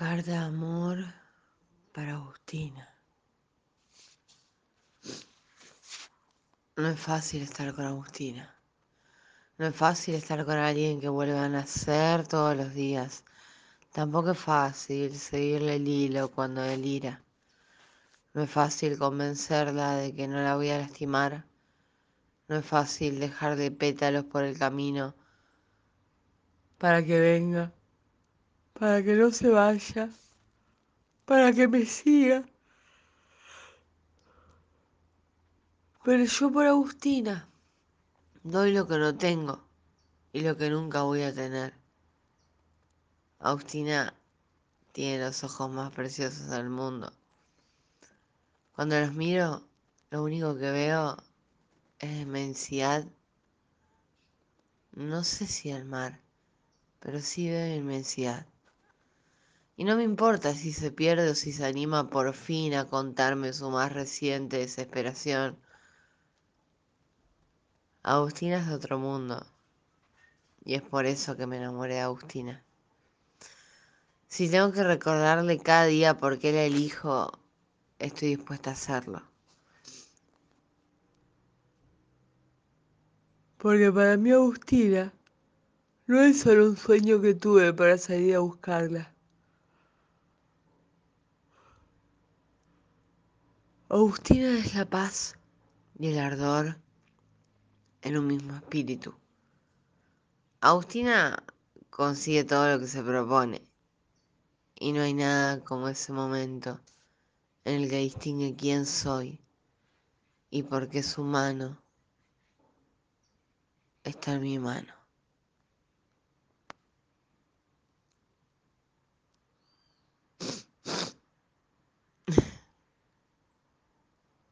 Carta de amor para Agustina. No es fácil estar con Agustina. No es fácil estar con alguien que vuelve a nacer todos los días. Tampoco es fácil seguirle el hilo cuando delira. No es fácil convencerla de que no la voy a lastimar. No es fácil dejarle pétalos por el camino para que venga, para que no se vaya, para que me siga. Pero yo por Agustina doy lo que no tengo y lo que nunca voy a tener. Agustina tiene los ojos más preciosos del mundo. Cuando los miro, lo único que veo es inmensidad. No sé si el mar, pero sí veo inmensidad. Y no me importa si se pierde o si se anima por fin a contarme su más reciente desesperación. Agustina es de otro mundo. Y es por eso que me enamoré de Agustina. Si tengo que recordarle cada día por qué la elijo, estoy dispuesta a hacerlo. Porque para mí Agustina no es solo un sueño que tuve para salir a buscarla. Agustina es la paz y el ardor en un mismo espíritu. Agustina consigue todo lo que se propone y no hay nada como ese momento en el que distingue quién soy y por qué su mano está en mi mano.